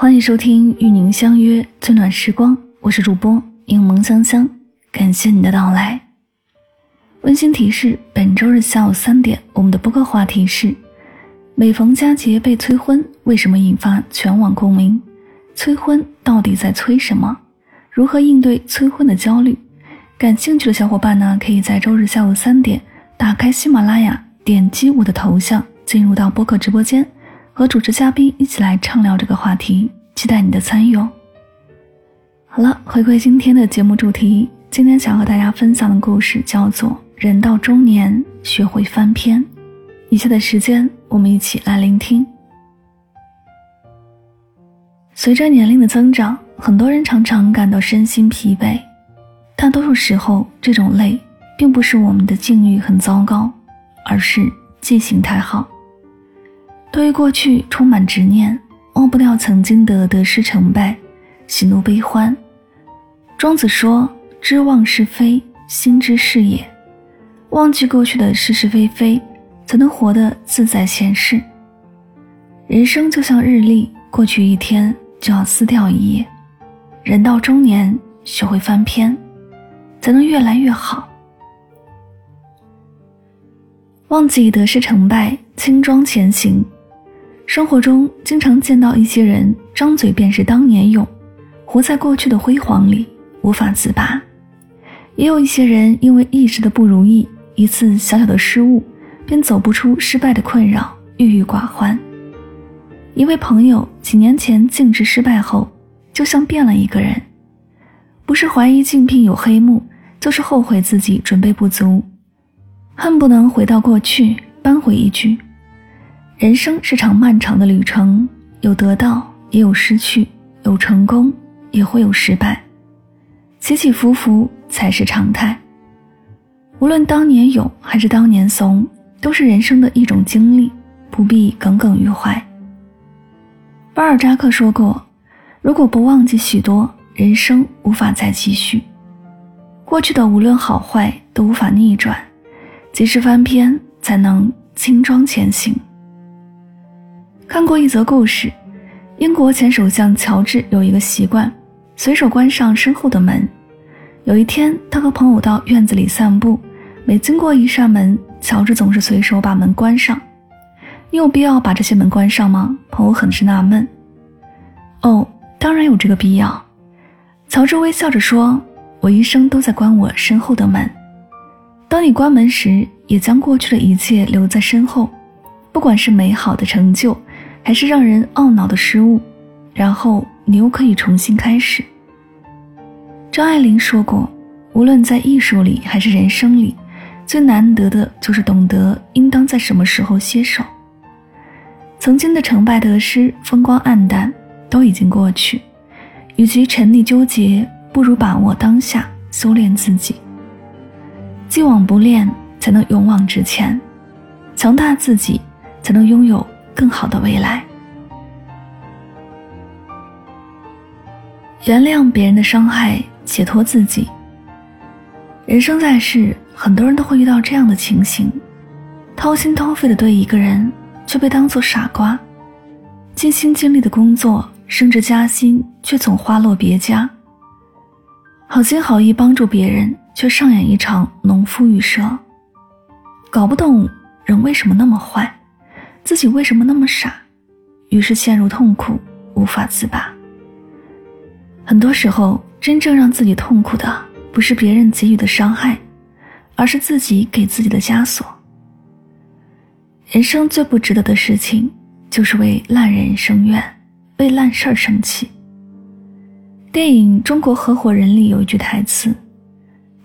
欢迎收听与您相约最暖时光，我是主播柠檬香香，感谢你的到来。温馨提示：本周日下午三点，我们的播客话题是：每逢佳节被催婚，为什么引发全网共鸣？催婚到底在催什么？如何应对催婚的焦虑？感兴趣的小伙伴呢，可以在周日下午三点打开喜马拉雅，点击我的头像，进入到播客直播间。和主持嘉宾一起来畅聊这个话题，期待你的参与哦。好了，回归今天的节目主题，今天想和大家分享的故事叫做《人到中年学会翻篇》。以下的时间，我们一起来聆听。随着年龄的增长，很多人常常感到身心疲惫，大多数时候，这种累并不是我们的境遇很糟糕，而是记性太好。对于过去充满执念，忘不掉曾经的得失成败、喜怒悲欢。庄子说：“知忘是非，心之是也。”忘记过去的是是非非，才能活得自在闲适。人生就像日历，过去一天就要撕掉一页。人到中年，学会翻篇，才能越来越好。忘记得失成败，轻装前行。生活中经常见到一些人张嘴便是当年勇，活在过去的辉煌里无法自拔；也有一些人因为一时的不如意，一次小小的失误，便走不出失败的困扰，郁郁寡欢。一位朋友几年前竞职失败后，就像变了一个人，不是怀疑竞聘有黑幕，就是后悔自己准备不足，恨不能回到过去扳回一局。人生是场漫长的旅程，有得到，也有失去；有成功，也会有失败，起起伏伏才是常态。无论当年勇还是当年怂，都是人生的一种经历，不必耿耿于怀。巴尔扎克说过：“如果不忘记许多，人生无法再继续。过去的无论好坏都无法逆转，及时翻篇，才能轻装前行。”看过一则故事，英国前首相乔治有一个习惯，随手关上身后的门。有一天，他和朋友到院子里散步，每经过一扇门，乔治总是随手把门关上。你有必要把这些门关上吗？朋友很是纳闷。哦，当然有这个必要。乔治微笑着说：“我一生都在关我身后的门。当你关门时，也将过去的一切留在身后，不管是美好的成就。”还是让人懊恼的失误，然后你又可以重新开始。张爱玲说过：“无论在艺术里还是人生里，最难得的就是懂得应当在什么时候歇手。曾经的成败得失、风光黯淡都已经过去，与其沉溺纠结，不如把握当下，修炼自己。既往不恋，才能勇往直前；强大自己，才能拥有。”更好的未来，原谅别人的伤害，解脱自己。人生在世，很多人都会遇到这样的情形：掏心掏肺的对一个人，却被当作傻瓜；尽心尽力的工作，升职加薪，却总花落别家；好心好意帮助别人，却上演一场农夫与蛇。搞不懂人为什么那么坏。自己为什么那么傻？于是陷入痛苦，无法自拔。很多时候，真正让自己痛苦的，不是别人给予的伤害，而是自己给自己的枷锁。人生最不值得的事情，就是为烂人生怨，为烂事儿生气。电影《中国合伙人》里有一句台词：“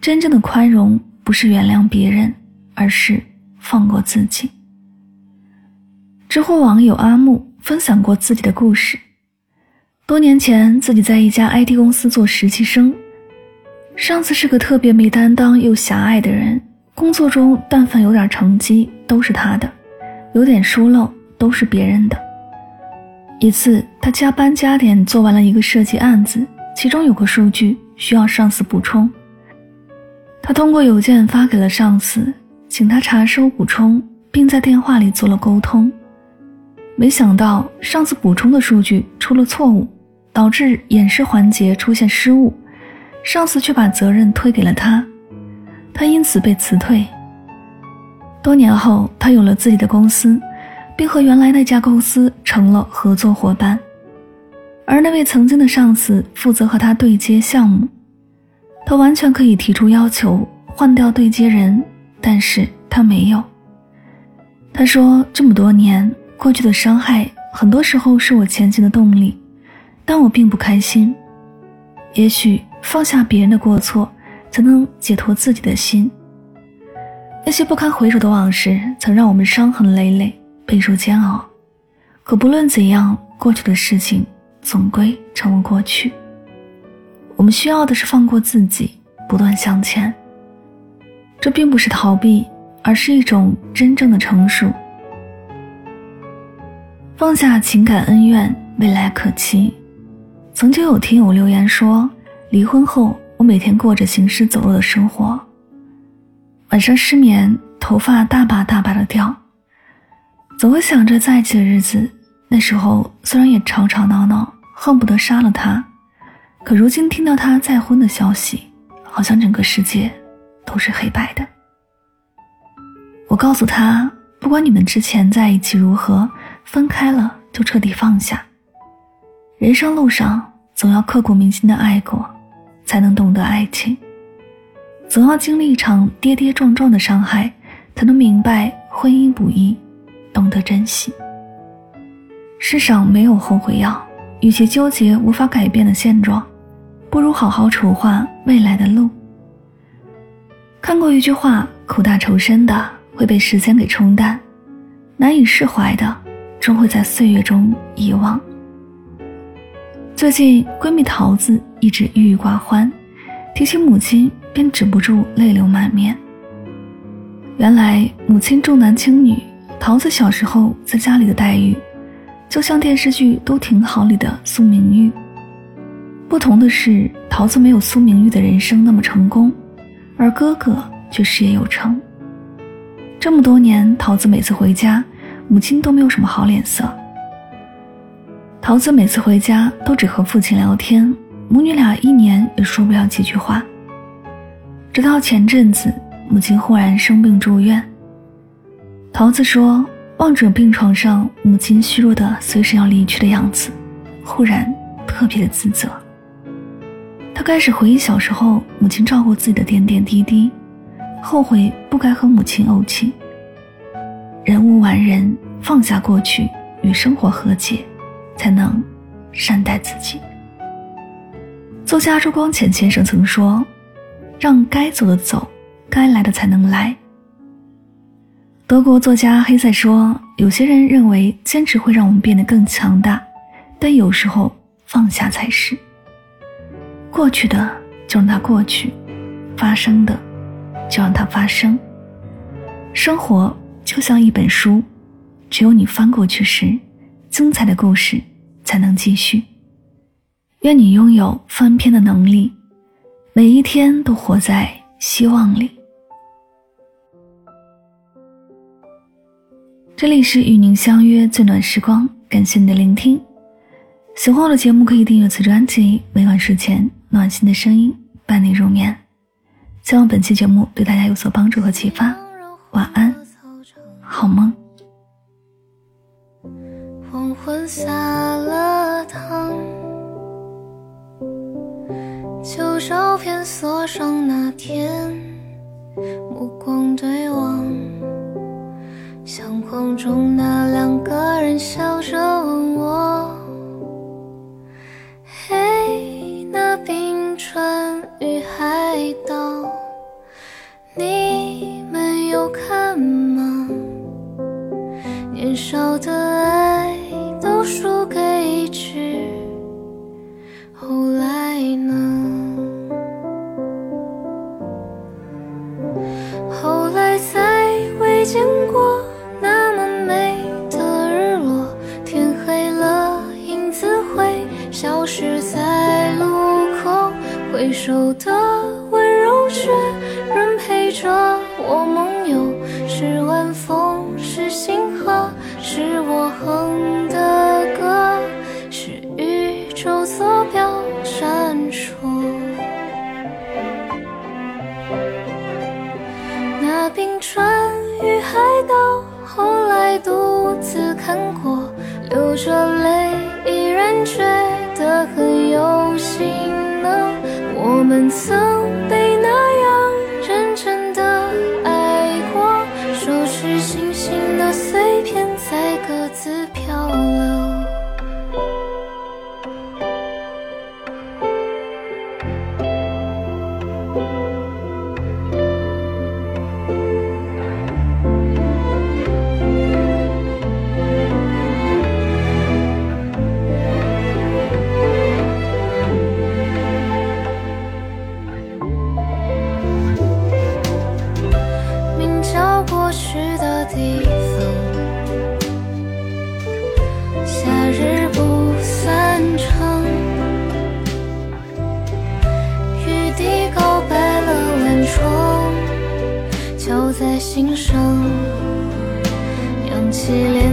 真正的宽容，不是原谅别人，而是放过自己。”知乎网友阿木分享过自己的故事。多年前，自己在一家 IT 公司做实习生，上司是个特别没担当又狭隘的人，工作中但凡有点成绩都是他的，有点疏漏都是别人的。一次，他加班加点做完了一个设计案子，其中有个数据需要上司补充，他通过邮件发给了上司，请他查收补充，并在电话里做了沟通。没想到上次补充的数据出了错误，导致演示环节出现失误，上司却把责任推给了他，他因此被辞退。多年后，他有了自己的公司，并和原来那家公司成了合作伙伴，而那位曾经的上司负责和他对接项目，他完全可以提出要求换掉对接人，但是他没有。他说：“这么多年。”过去的伤害，很多时候是我前进的动力，但我并不开心。也许放下别人的过错，才能解脱自己的心。那些不堪回首的往事，曾让我们伤痕累累，备受煎熬。可不论怎样，过去的事情总归成为过去。我们需要的是放过自己，不断向前。这并不是逃避，而是一种真正的成熟。放下情感恩怨，未来可期。曾经有听友留言说，离婚后我每天过着行尸走肉的生活，晚上失眠，头发大把大把的掉，总会想着在一起的日子。那时候虽然也吵吵闹闹，恨不得杀了他，可如今听到他再婚的消息，好像整个世界都是黑白的。我告诉他，不管你们之前在一起如何。分开了就彻底放下。人生路上总要刻骨铭心的爱过，才能懂得爱情；总要经历一场跌跌撞撞的伤害，才能明白婚姻不易，懂得珍惜。世上没有后悔药，与其纠结无法改变的现状，不如好好筹划未来的路。看过一句话：苦大仇深的会被时间给冲淡，难以释怀的。终会在岁月中遗忘。最近，闺蜜桃子一直郁郁寡欢，提起母亲便止不住泪流满面。原来，母亲重男轻女，桃子小时候在家里的待遇，就像电视剧《都挺好》里的苏明玉。不同的是，桃子没有苏明玉的人生那么成功，而哥哥却事业有成。这么多年，桃子每次回家。母亲都没有什么好脸色。桃子每次回家都只和父亲聊天，母女俩一年也说不了几句话。直到前阵子，母亲忽然生病住院。桃子说，望着病床上母亲虚弱的随时要离去的样子，忽然特别的自责。他开始回忆小时候母亲照顾自己的点点滴滴，后悔不该和母亲怄气。人无完人，放下过去，与生活和解，才能善待自己。作家朱光潜先生曾说：“让该走的走，该来的才能来。”德国作家黑塞说：“有些人认为坚持会让我们变得更强大，但有时候放下才是。过去的就让它过去，发生的就让它发生。生活。”就像一本书，只有你翻过去时，精彩的故事才能继续。愿你拥有翻篇的能力，每一天都活在希望里。这里是与您相约最暖时光，感谢你的聆听。喜欢我的节目可以订阅此专辑，每晚睡前暖心的声音伴你入眠。希望本期节目对大家有所帮助和启发。晚安。好梦。黄昏下了糖，旧照片锁上那天，目光对望，相框中那两个人笑着问我：嘿，回首的温柔却仍陪着我梦游，是晚风，是星河。是我。哼的歌，是宇宙坐标闪烁。那冰川与海岛，后来独自看过，流着泪依然觉得很有心。们曾去的地方，夏日不散场，雨滴告白了晚窗，敲在心上，扬起脸。